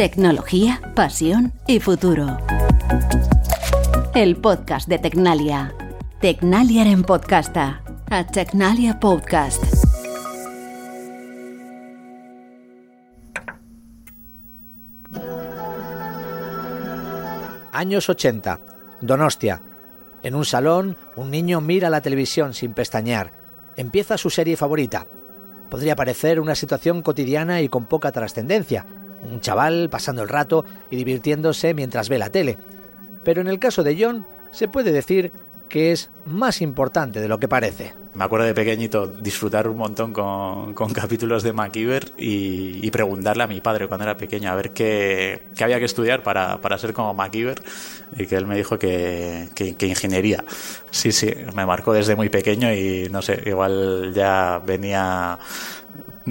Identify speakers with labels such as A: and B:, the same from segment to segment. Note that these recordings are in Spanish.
A: Tecnología, pasión y futuro. El podcast de Tecnalia. Tecnalia en podcasta. A Tecnalia Podcast.
B: Años 80. Donostia. En un salón, un niño mira la televisión sin pestañear. Empieza su serie favorita. Podría parecer una situación cotidiana y con poca trascendencia. Un chaval pasando el rato y divirtiéndose mientras ve la tele. Pero en el caso de John, se puede decir que es más importante de lo que parece.
C: Me acuerdo de pequeñito disfrutar un montón con, capítulos de MacGyver y, preguntarle a mi padre cuando era pequeño a ver qué, había que estudiar para, ser como MacGyver y que él me dijo que, que, ingeniería. Sí, sí, me marcó desde muy pequeño y no sé, igual ya venía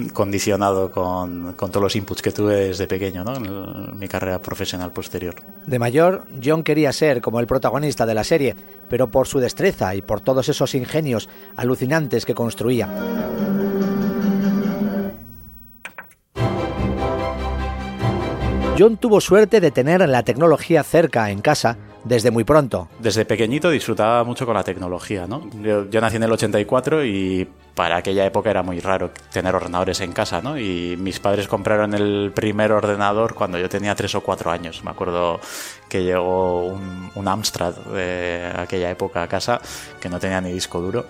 C: condicionado con, todos los inputs que tuve desde pequeño ¿no? en, mi carrera profesional posterior.
B: De mayor, John quería ser como el protagonista de la serie, pero por su destreza y por todos esos ingenios alucinantes que construía. John tuvo suerte de tener la tecnología cerca en casa desde muy pronto.
C: Desde pequeñito disfrutaba mucho con la tecnología, ¿no? Yo, nací en el 84 y para aquella época era muy raro tener ordenadores en casa, ¿no? Y mis padres compraron el primer ordenador cuando yo tenía tres o cuatro años. Me acuerdo que llegó un, un Amstrad de aquella época a casa que no tenía ni disco duro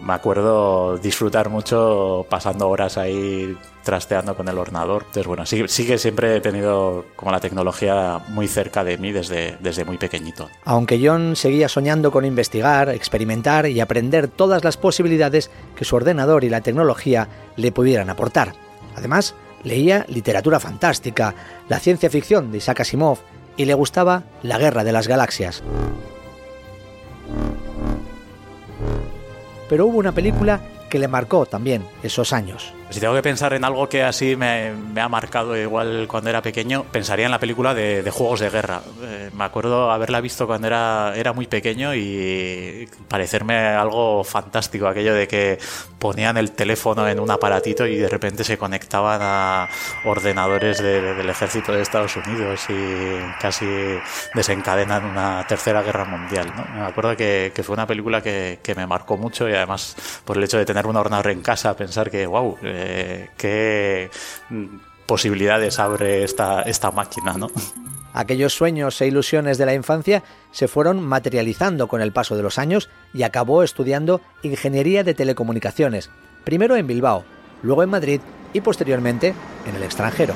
C: me acuerdo disfrutar mucho pasando horas ahí trasteando con el ordenador. Entonces, bueno, sí, sí, que siempre he tenido como la tecnología muy cerca de mí desde, desde muy pequeñito.
B: Aunque John seguía soñando con investigar, experimentar y aprender todas las posibilidades que su ordenador y la tecnología le pudieran aportar. Además, leía literatura fantástica, la ciencia ficción de Isaac Asimov y le gustaba la guerra de las galaxias. Pero hubo una película que le marcó también esos años.
C: Si tengo que pensar en algo que así me, ha marcado igual cuando era pequeño, pensaría en la película de, Juegos de Guerra. Eh, me acuerdo haberla visto cuando era, era muy pequeño y parecerme algo fantástico, aquello de que ponían el teléfono en un aparatito y de repente se conectaban a ordenadores del ejército de Estados Unidos y casi desencadenan una tercera guerra mundial. Me acuerdo que, fue una película que, que, me marcó mucho y además por el hecho de tener un ordenador en casa, pensar que, wow, eh, qué posibilidades abre esta, esta máquina, ¿no?
B: Aquellos sueños e ilusiones de la infancia se fueron materializando con el paso de los años y acabó estudiando ingeniería de telecomunicaciones, primero en Bilbao, luego en Madrid y posteriormente en el extranjero.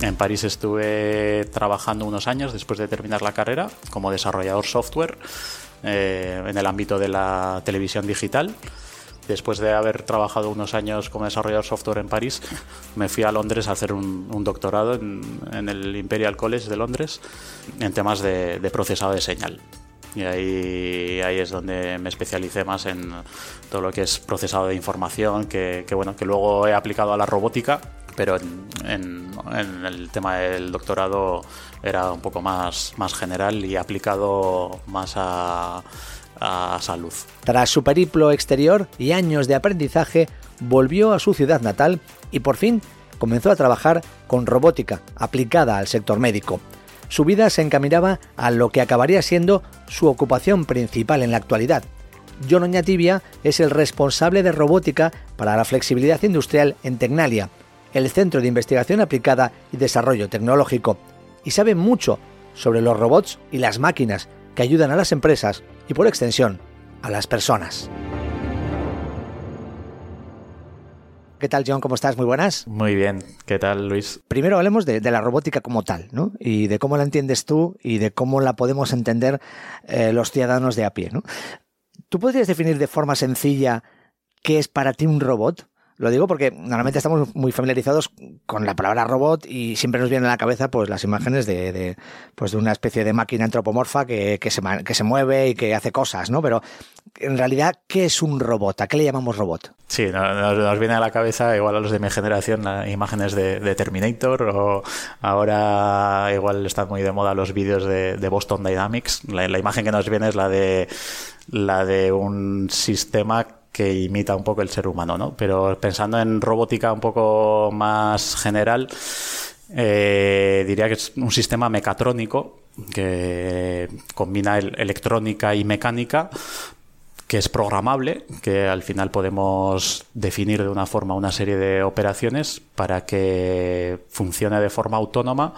C: En París estuve trabajando unos años después de terminar la carrera como desarrollador software eh, en el ámbito de la televisión digital. Después de haber trabajado unos años como desarrollador software en París, me fui a Londres a hacer un, doctorado en, el Imperial College de Londres en temas de, procesado de señal. Y ahí, ahí es donde me especialicé más en todo lo que es procesado de información, que, que bueno, que luego he aplicado a la robótica pero en, el tema del doctorado era un poco más, más general y aplicado más a, a salud.
B: Tras su periplo exterior y años de aprendizaje, volvió a su ciudad natal y por fin comenzó a trabajar con robótica aplicada al sector médico. Su vida se encaminaba a lo que acabaría siendo su ocupación principal en la actualidad. John Oñatibia es el responsable de robótica para la flexibilidad industrial en Tecnalia, el Centro de Investigación Aplicada y Desarrollo Tecnológico, y sabe mucho sobre los robots y las máquinas que ayudan a las empresas y por extensión a las personas. ¿Qué tal, John? ¿Cómo estás? Muy buenas.
C: Muy bien. ¿Qué tal, Luis?
B: Primero hablemos de, la robótica como tal, ¿no? Y de cómo la entiendes tú y de cómo la podemos entender eh, los ciudadanos de a pie, ¿no? ¿Tú podrías definir de forma sencilla qué es para ti un robot? Lo digo porque normalmente estamos muy familiarizados con la palabra robot y siempre nos vienen a la cabeza pues las imágenes de, pues de una especie de máquina antropomorfa que, que, se, que se mueve y que hace cosas, ¿no? Pero en realidad, ¿qué es un robot? ¿A qué le llamamos robot?
C: Sí, nos, viene a la cabeza, igual a los de mi generación, imágenes de, Terminator o ahora igual están muy de moda los vídeos de, Boston Dynamics. La, imagen que nos viene es la de la de un sistema que imita un poco el ser humano, ¿no? Pero pensando en robótica un poco más general, eh, diría que es un sistema mecatrónico que combina electrónica y mecánica, que es programable, que al final podemos definir de una forma una serie de operaciones para que funcione de forma autónoma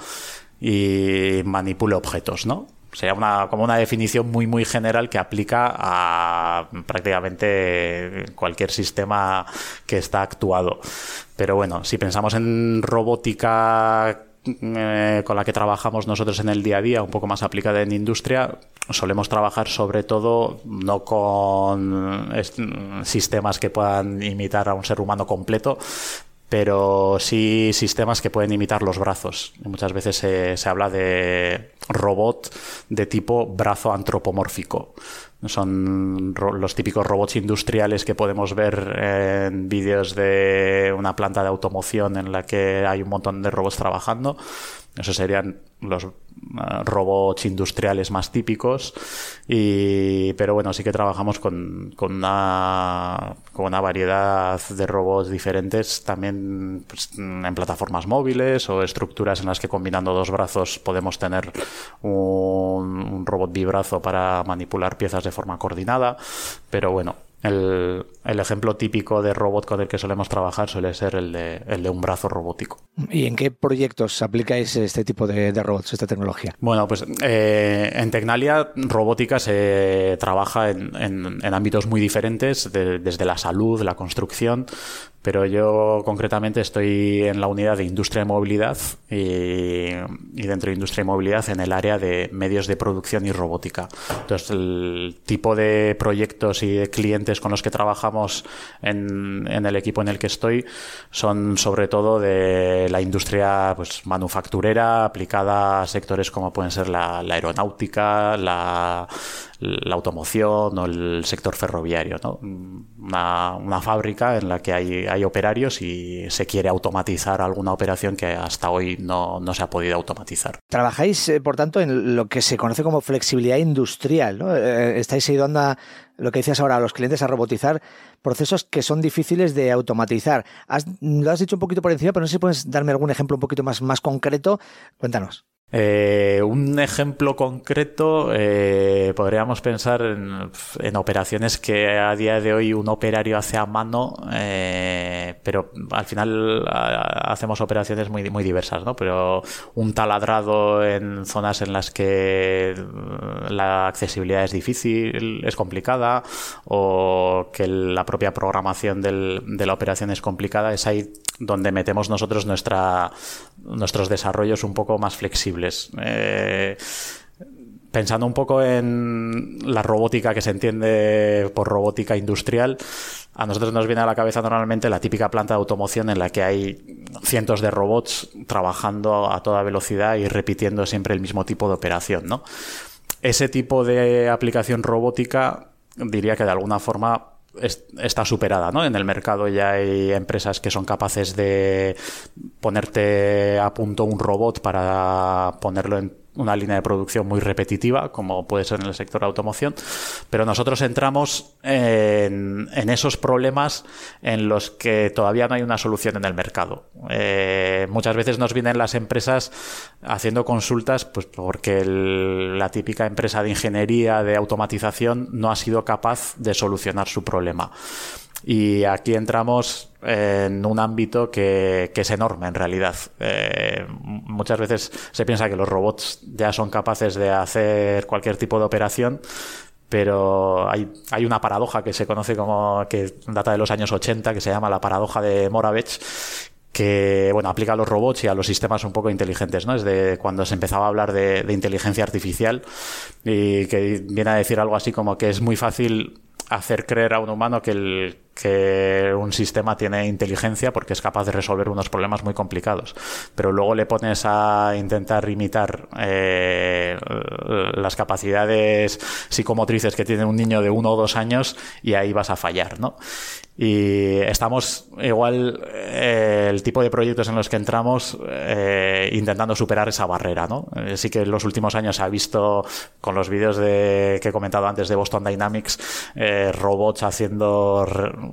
C: y manipule objetos, ¿no? Sería una, como una definición muy, muy general que aplica a prácticamente cualquier sistema que está actuado. Pero bueno, si pensamos en robótica eh, con la que trabajamos nosotros en el día a día, un poco más aplicada en industria, solemos trabajar sobre todo no con sistemas que puedan imitar a un ser humano completo, pero sí sistemas que pueden imitar los brazos. Muchas veces se, habla de robot de tipo brazo antropomórfico. Son los típicos robots industriales que podemos ver en vídeos de una planta de automoción en la que hay un montón de robots trabajando. Esos serían los eh, robots industriales más típicos. Y, pero bueno, sí que trabajamos con, con, una, con una variedad de robots diferentes también pues, en plataformas móviles o estructuras en las que combinando dos brazos podemos tener un, un robot bibrazo para manipular piezas de forma coordinada. Pero bueno, el, ejemplo típico de robot con el que solemos trabajar suele ser el de, el de un brazo robótico.
B: ¿Y en qué proyectos aplicáis este tipo de, robots, esta tecnología?
C: Bueno, pues eh, en Tecnalia robótica se trabaja en, ámbitos muy diferentes, desde la salud, la construcción, pero yo concretamente estoy en la unidad de industria y movilidad y, dentro de industria y movilidad en el área de medios de producción y robótica. Entonces, el tipo de proyectos y de clientes con los que trabajamos en, el equipo en el que estoy son sobre todo de la industria pues, manufacturera aplicada a sectores como pueden ser la aeronáutica, la, la automoción o el sector ferroviario. ¿no? Una, fábrica en la que hay, hay, operarios y se quiere automatizar alguna operación que hasta hoy no, no se ha podido automatizar.
B: Trabajáis, eh, por tanto, en lo que se conoce como flexibilidad industrial. ¿no? Eh, estáis ayudando a lo que decías ahora, a los clientes a robotizar procesos que son difíciles de automatizar. lo has dicho un poquito por encima, pero no sé si puedes darme algún ejemplo un poquito más, más concreto. Cuéntanos.
C: Eh, un ejemplo concreto, eh, podríamos pensar en, operaciones que a día de hoy un operario hace a mano, eh, pero al final hacemos operaciones muy, muy diversas, ¿no? Pero un taladrado en zonas en las que la accesibilidad es difícil, es complicada, o que la propia programación de la operación es complicada, es ahí donde metemos nosotros nuestra, nuestros desarrollos un poco más flexibles. Eh, pensando un poco en la robótica que se entiende por robótica industrial, a nosotros nos viene a la cabeza normalmente la típica planta de automoción en la que hay cientos de robots trabajando a toda velocidad y repitiendo siempre el mismo tipo de operación, ¿no? Ese tipo de aplicación robótica diría que de alguna forma está superada, ¿no? En el mercado ya hay empresas que son capaces de ponerte a punto un robot para ponerlo en una línea de producción muy repetitiva, como puede ser en el sector automoción, pero nosotros entramos en, esos problemas en los que todavía no hay una solución en el mercado. Eh, muchas veces nos vienen las empresas haciendo consultas pues porque la típica empresa de ingeniería de automatización no ha sido capaz de solucionar su problema. Y aquí entramos en un ámbito que, es enorme en realidad. Eh, muchas veces se piensa que los robots ya son capaces de hacer cualquier tipo de operación, pero hay, hay una paradoja que se conoce como que data de los años 80, que se llama la paradoja de Moravec, que bueno, aplica a los robots y a los sistemas un poco inteligentes, ¿no? Desde cuando se empezaba a hablar de, de inteligencia artificial y que viene a decir algo así como que es muy fácil hacer creer a un humano que el, que un sistema tiene inteligencia porque es capaz de resolver unos problemas muy complicados. Pero luego le pones a intentar imitar eh, las capacidades psicomotrices que tiene un niño de uno o dos años y ahí vas a fallar, ¿no? Y estamos igual eh, el tipo de proyectos en los que entramos eh, intentando superar esa barrera, ¿no? Eh, sí que en los últimos años se ha visto con los vídeos de, que he comentado antes de Boston Dynamics robots haciendo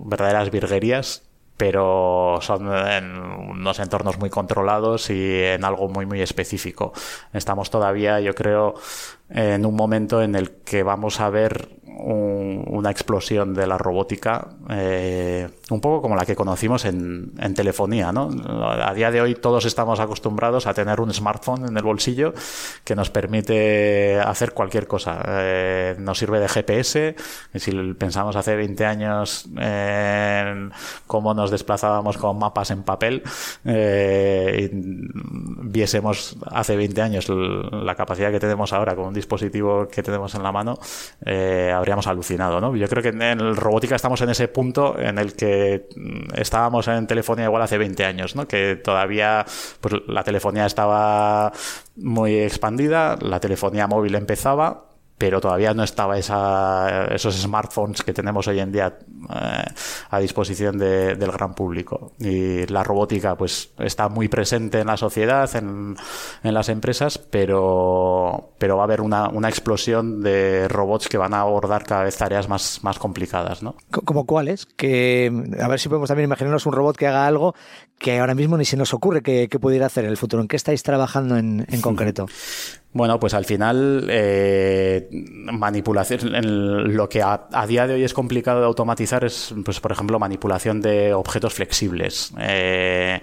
C: verdaderas virguerías pero son en unos entornos muy controlados y en algo muy muy específico. Estamos todavía, yo creo, en un momento en el que vamos a ver una explosión de la robótica, eh, un poco como la que conocimos en, telefonía. ¿no? A día de hoy todos estamos acostumbrados a tener un smartphone en el bolsillo que nos permite hacer cualquier cosa. Eh, nos sirve de GPS. Si pensamos hace 20 años en cómo nos desplazábamos con mapas en papel, eh, viésemos hace 20 años la capacidad que tenemos ahora con un dispositivo que tenemos en la mano, eh, habríamos alucinado, ¿no? Yo creo que en robótica estamos en ese punto en el que mm, estábamos en telefonía igual hace 20 años, ¿no? Que todavía pues, la telefonía estaba muy expandida, la telefonía móvil empezaba, pero todavía no estaba esa, esos smartphones que tenemos hoy en día eh, a disposición del gran público. Y la robótica pues está muy presente en la sociedad, en, en las empresas, pero, pero va a haber una, una, explosión de robots que van a abordar cada vez tareas más, más complicadas. ¿no?
B: ¿Como cuáles? Que, a ver si podemos también imaginarnos un robot que haga algo que ahora mismo ni se nos ocurre que, pudiera hacer en el futuro. ¿En qué estáis trabajando en, en concreto?
C: Bueno, pues al final, eh, manipulación, lo que a, día de hoy es complicado de automatizar es, pues por ejemplo, manipulación de objetos flexibles. Eh,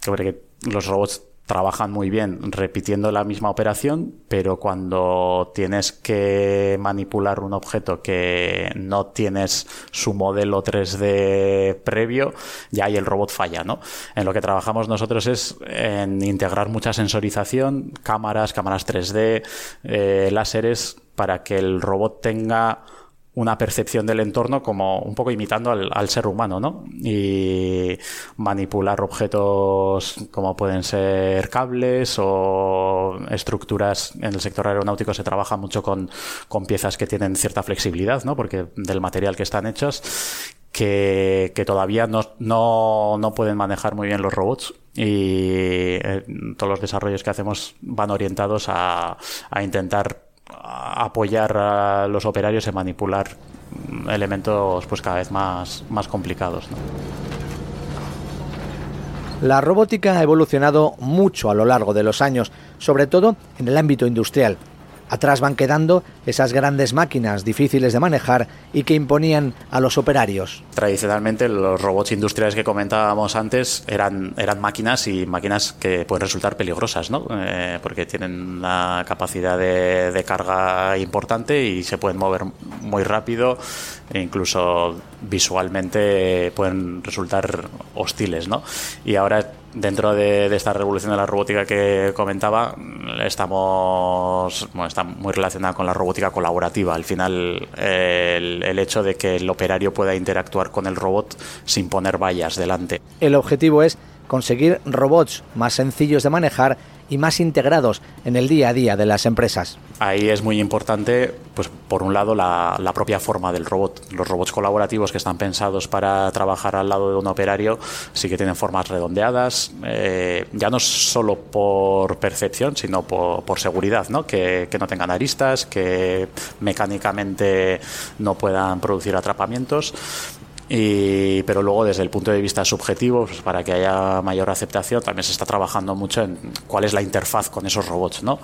C: que los robots trabajan muy bien repitiendo la misma operación, pero cuando tienes que manipular un objeto que no tienes su modelo 3D previo, ya ahí el robot falla, ¿no? En lo que trabajamos nosotros es en integrar mucha sensorización, cámaras, cámaras 3D, eh, láseres, para que el robot tenga una percepción del entorno como un poco imitando al, ser humano, ¿no? Y manipular objetos como pueden ser cables o estructuras. En el sector aeronáutico se trabaja mucho con, piezas que tienen cierta flexibilidad, ¿no? Porque del material que están hechos, que, todavía no, no, pueden manejar muy bien los robots y eh, todos los desarrollos que hacemos van orientados a, a intentar apoyar a los operarios en manipular elementos pues cada vez más, más complicados.
B: La robótica ha evolucionado mucho a lo largo de los años, sobre todo en el ámbito industrial. Atrás van quedando esas grandes máquinas difíciles de manejar y que imponían a los operarios.
C: Tradicionalmente los robots industriales que comentábamos antes eran, eran máquinas y máquinas que pueden resultar peligrosas, ¿no? Eh, porque tienen una capacidad de, de carga importante y se pueden mover muy rápido e incluso visualmente pueden resultar hostiles, ¿no? Y ahora dentro de, esta revolución de la robótica que comentaba, estamos bueno, está muy relacionada con la robótica colaborativa. Al final, el, el, hecho de que el operario pueda interactuar con el robot sin poner vallas delante.
B: El objetivo es conseguir robots más sencillos de manejar y más integrados en el día a día de las empresas.
C: Ahí es muy importante, pues por un lado, la, propia forma del robot. Los robots colaborativos que están pensados para trabajar al lado de un operario sí que tienen formas redondeadas, eh, ya no solo por percepción, sino por, seguridad, ¿no? Que, que no tengan aristas, que mecánicamente no puedan producir atrapamientos y, pero luego desde el punto de vista subjetivo, pues para que haya mayor aceptación, también se está trabajando mucho en cuál es la interfaz con esos robots, ¿no?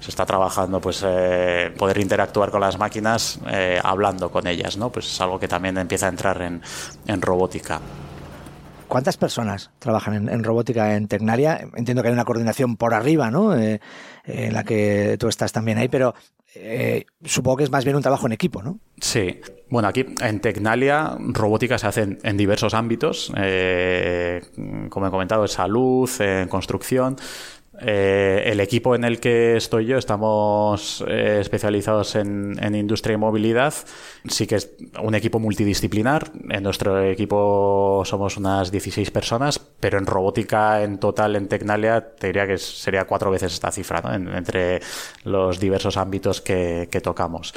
C: Se está trabajando, pues, eh, poder interactuar con las máquinas eh, hablando con ellas, ¿no? Pues es algo que también empieza a entrar en, en robótica.
B: ¿Cuántas personas trabajan en, robótica en Tecnalia? Entiendo que hay una coordinación por arriba, ¿no? Eh, en la que tú estás también ahí, pero eh, supongo que es más bien un trabajo en equipo, ¿no?
C: Sí. Bueno, aquí en Tecnalia robótica se hace en, diversos ámbitos, eh, como he comentado, en salud, en construcción. Eh, el equipo en el que estoy yo estamos especializados en, industria y movilidad. Sí que es un equipo multidisciplinar. En nuestro equipo somos unas 16 personas, pero en robótica en total en Tecnalia te diría que sería cuatro veces esta cifra entre los diversos ámbitos que, que tocamos.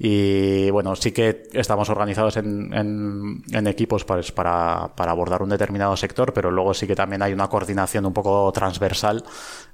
C: Y bueno, sí que estamos organizados en, en, equipos pues, para, para, abordar un determinado sector, pero luego sí que también hay una coordinación un poco transversal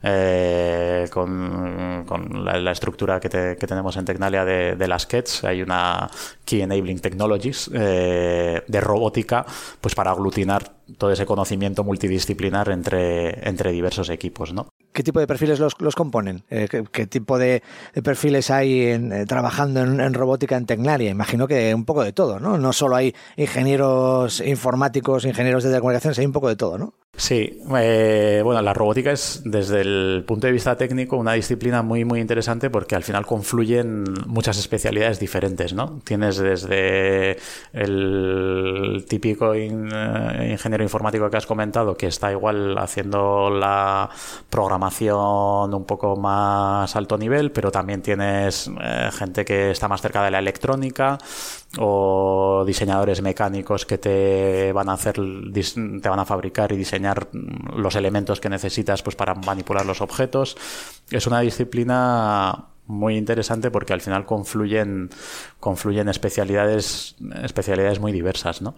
C: eh, con, con la, estructura que, que, tenemos en Tecnalia de, de, las KETS. Hay una Key Enabling Technologies eh, de robótica pues para aglutinar todo ese conocimiento multidisciplinar entre, entre diversos equipos. ¿no?
B: ¿Qué tipo de perfiles los, los componen? Eh, ¿qué, tipo de, perfiles hay en, eh, trabajando en, robótica en Tecnalia? Imagino que un poco de todo, ¿no? No solo hay ingenieros informáticos, ingenieros de telecomunicaciones, hay un poco de todo, ¿no?
C: Sí, eh, bueno, la robótica es desde el punto de vista técnico una disciplina muy muy interesante porque al final confluyen muchas especialidades diferentes, ¿no? Tienes desde el típico ingeniero informático que has comentado que está igual haciendo la programación un poco más alto nivel, pero también tienes eh, gente que está más cerca de la electrónica o diseñadores mecánicos que te van a hacer, te van a fabricar y diseñar los elementos que necesitas pues, para manipular los objetos. Es una disciplina muy interesante porque al final confluyen, confluyen especialidades, especialidades muy diversas, ¿no?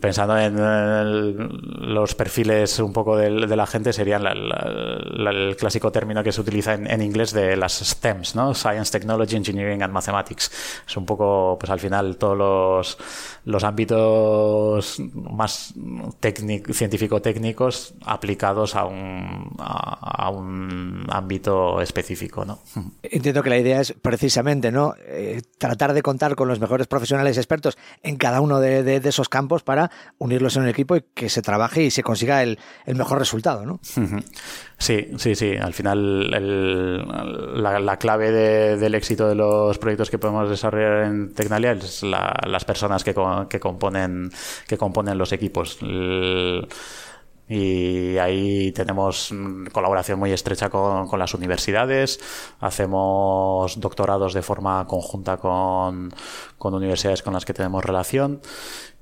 C: Pensando en los perfiles un poco de, la gente, serían el clásico término que se utiliza en, inglés de las STEMs, ¿no? Science, Technology, Engineering and Mathematics. Es un poco, pues al final, todos los, los ámbitos más científico-técnicos aplicados a un, a, un ámbito específico, ¿no?
B: Entiendo que la idea es precisamente, ¿no? Eh, tratar de contar con los mejores profesionales expertos en cada uno de, de esos campos para unirlos en un equipo y que se trabaje y se consiga el, mejor resultado, ¿no?
C: Sí, sí, sí. Al final la, clave del éxito de los proyectos que podemos desarrollar en Tecnalia es las personas que, componen, que componen los equipos. Y ahí tenemos colaboración muy estrecha con, con, las universidades, hacemos doctorados de forma conjunta con, con universidades con las que tenemos relación.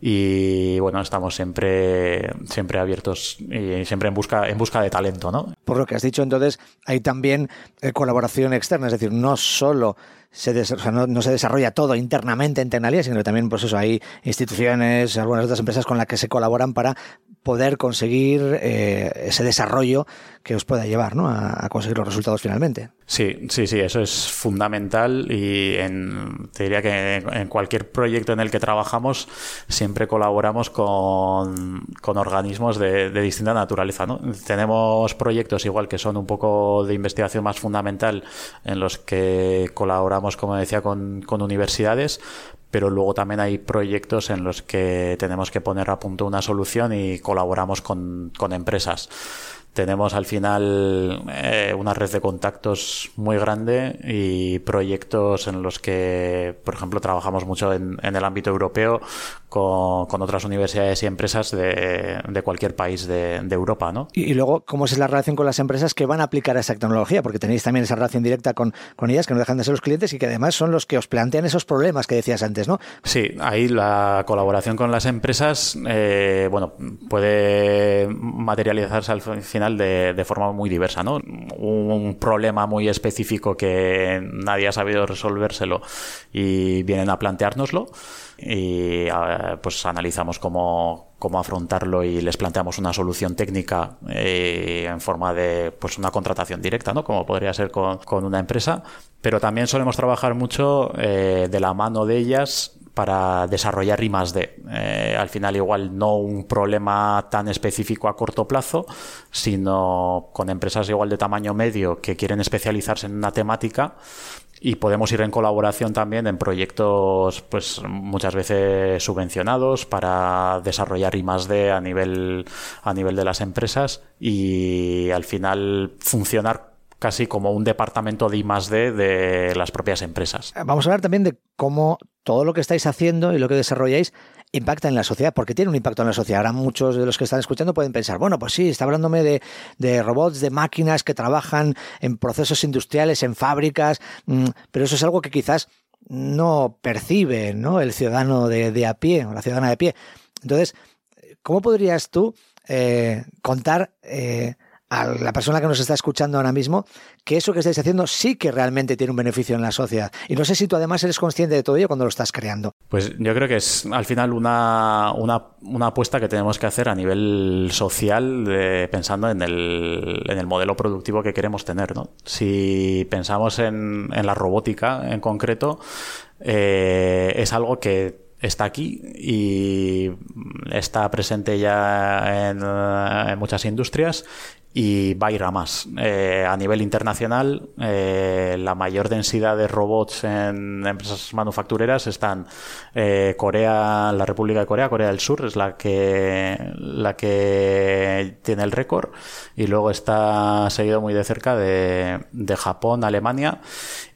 C: Y bueno, estamos siempre, siempre abiertos y siempre en busca, en busca de talento, ¿no?
B: Por lo que has dicho, entonces, hay también eh, colaboración externa, es decir, no solo se no, se desarrolla todo internamente en Tecnalia, sino también, pues eso, hay instituciones, algunas otras empresas con las que se colaboran para poder conseguir eh, ese desarrollo que os pueda llevar ¿no? a, conseguir los resultados finalmente.
C: Sí, sí, sí, eso es fundamental y en, te diría que en cualquier proyecto en el que trabajamos siempre colaboramos con, con organismos de, de, distinta naturaleza. ¿no? Tenemos proyectos igual que son un poco de investigación más fundamental en los que colaboramos, como decía, con, con universidades, pero luego también hay proyectos en los que tenemos que poner a punto una solución y colaboramos con, con empresas tenemos al final eh, una red de contactos muy grande y proyectos en los que, por ejemplo, trabajamos mucho en, el ámbito europeo con, otras universidades y empresas de, cualquier país de, Europa, ¿no?
B: Y, luego, ¿cómo es la relación con las empresas que van a aplicar esa tecnología? Porque tenéis también esa relación directa con, con ellas, que no dejan de ser los clientes y que además son los que os plantean esos problemas que decías antes, ¿no?
C: Sí, ahí la colaboración con las empresas, eh, bueno, puede materializarse al final de, forma muy diversa, ¿no? Un, problema muy específico que nadie ha sabido resolvérselo y vienen a planteárnoslo y pues analizamos cómo, cómo afrontarlo y les planteamos una solución técnica eh, en forma de pues una contratación directa, ¿no? Como podría ser con, con una empresa. Pero también solemos trabajar mucho eh, de la mano de ellas para desarrollar I más D. Eh, al final igual no un problema tan específico a corto plazo, sino con empresas igual de tamaño medio que quieren especializarse en una temática y podemos ir en colaboración también en proyectos pues muchas veces subvencionados para desarrollar I más D a nivel a nivel de las empresas y al final funcionar casi como un departamento de I D de las propias empresas.
B: Vamos a hablar también de cómo todo lo que estáis haciendo y lo que desarrolláis impacta en la sociedad, porque tiene un impacto en la sociedad. Ahora muchos de los que están escuchando pueden pensar, bueno, pues sí, está hablándome de, de robots, de máquinas que trabajan en procesos industriales, en fábricas, mm, pero eso es algo que quizás no percibe ¿no? el ciudadano de, a pie o la ciudadana de pie. Entonces, ¿cómo podrías tú eh, contar eh, a la persona que nos está escuchando ahora mismo que eso que estáis haciendo sí que realmente tiene un beneficio en la sociedad. Y no sé si tú además eres consciente de todo ello cuando lo estás creando.
C: Pues yo creo que es al final una, una, apuesta que tenemos que hacer a nivel social pensando en el, en el, modelo productivo que queremos tener. ¿no? Si pensamos en, en la robótica en concreto, eh, es algo que está aquí y está presente ya en, muchas industrias y va a ir a más. Eh, a nivel internacional, eh, la mayor densidad de robots en empresas manufactureras están eh, Corea, la República de Corea, Corea del Sur es la que la que tiene el récord y luego está seguido muy de cerca de, de Japón, Alemania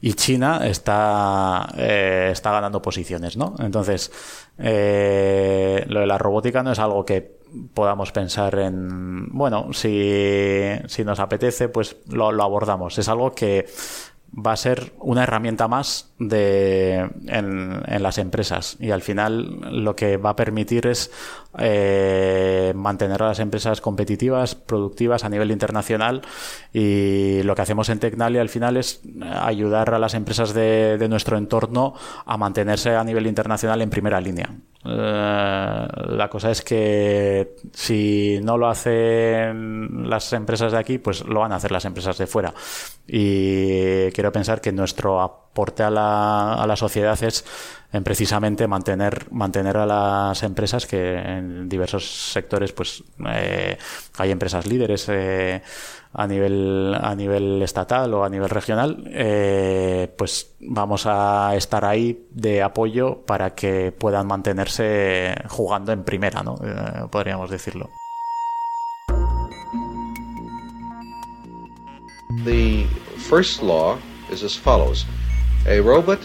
C: y China está está ganando posiciones, ¿no? Entonces lo de la robótica no es algo que podamos pensar en, bueno, si, si nos apetece, pues lo, lo abordamos. Es algo que va a ser una herramienta más de, en, en, las empresas y al final lo que va a permitir es eh, mantener a las empresas competitivas, productivas a nivel internacional y lo que hacemos en Tecnalia al final es ayudar a las empresas de, de nuestro entorno a mantenerse a nivel internacional en primera línea. Eh, la cosa es que si no lo hacen las empresas de aquí, pues lo van a hacer las empresas de fuera. Y quiero pensar que nuestro aporte a la, a la sociedad es en precisamente mantener, mantener a las empresas que en diversos sectores pues eh, hay empresas líderes eh, a nivel a nivel estatal o a nivel regional eh, pues vamos a estar ahí de apoyo para que puedan mantenerse jugando en primera no podríamos decirlo
D: The first law is as follows. Robot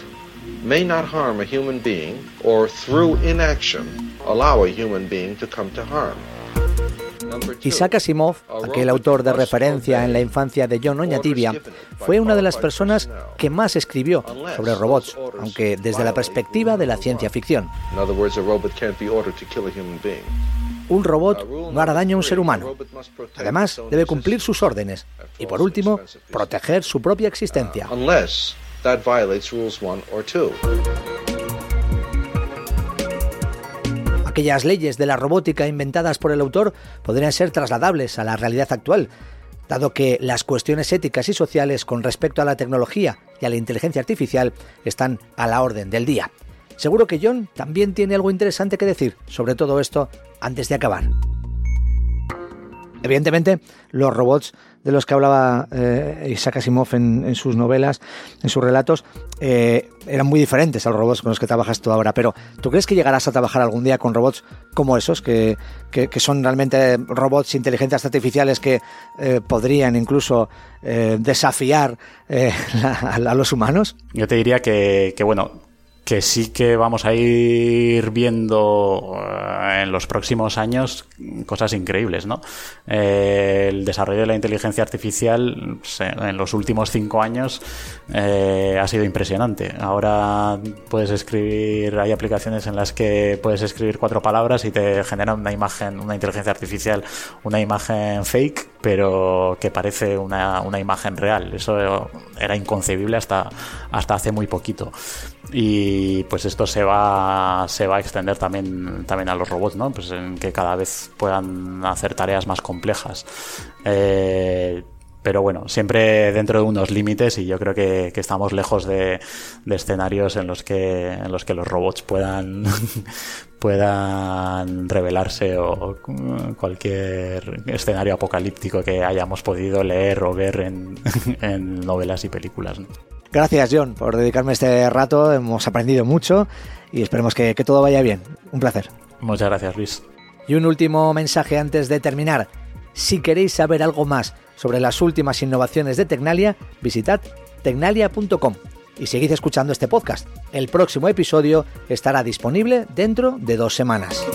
D: may not harm a human being or through inaction allow a human being to come to harm.
B: Isaac Asimov, aquel autor de referencia en la infancia de John Oñatibia, fue una de las personas que más escribió sobre robots, aunque desde la perspectiva de la ciencia ficción. Un robot no hará daño a un ser humano. Además, debe cumplir sus órdenes y, por último, proteger su propia existencia. That violates rules 1 or 2. Aquellas leyes de la robótica inventadas por el autor podrían ser trasladables a la realidad actual, dado que las cuestiones éticas y sociales con respecto a la tecnología y a la inteligencia artificial están a la orden del día. Seguro que John también tiene algo interesante que decir sobre todo esto antes de acabar. Evidentemente, los robots de los que hablaba eh, Isaac Asimov en, sus novelas, en sus relatos, eh, eran muy diferentes a los robots con los que trabajas tú ahora. Pero, ¿tú crees que llegarás a trabajar algún día con robots como esos, que, son realmente robots inteligencias artificiales que eh, podrían incluso desafiar a, a, los humanos?
C: Yo te diría que, que bueno, que sí que vamos a ir viendo eh, en los próximos años cosas increíbles, ¿no? Eh, el desarrollo de la inteligencia artificial pues, en los últimos cinco años eh, ha sido impresionante. Ahora puedes escribir, hay aplicaciones en las que puedes escribir cuatro palabras y te genera una imagen, una inteligencia artificial, una imagen fake, pero que parece una, una imagen real. Eso era inconcebible hasta, hasta hace muy poquito. Y pues esto se va se va a extender también también a los robots no pues en que cada vez puedan hacer tareas más complejas. Eh, pero bueno, siempre dentro de unos límites y yo creo que, estamos lejos de, escenarios en los que en los que los robots puedan puedan revelarse o cualquier escenario apocalíptico que hayamos podido leer o ver en, en novelas y películas. ¿no?
B: Gracias, John, por dedicarme este rato. Hemos aprendido mucho y esperemos que, todo vaya bien. Un placer.
C: Muchas gracias, Luis.
B: Y un último mensaje antes de terminar. Si queréis saber algo más sobre las últimas innovaciones de Tecnalia, visitad tecnalia.com y seguid escuchando este podcast. El próximo episodio estará disponible dentro de dos semanas.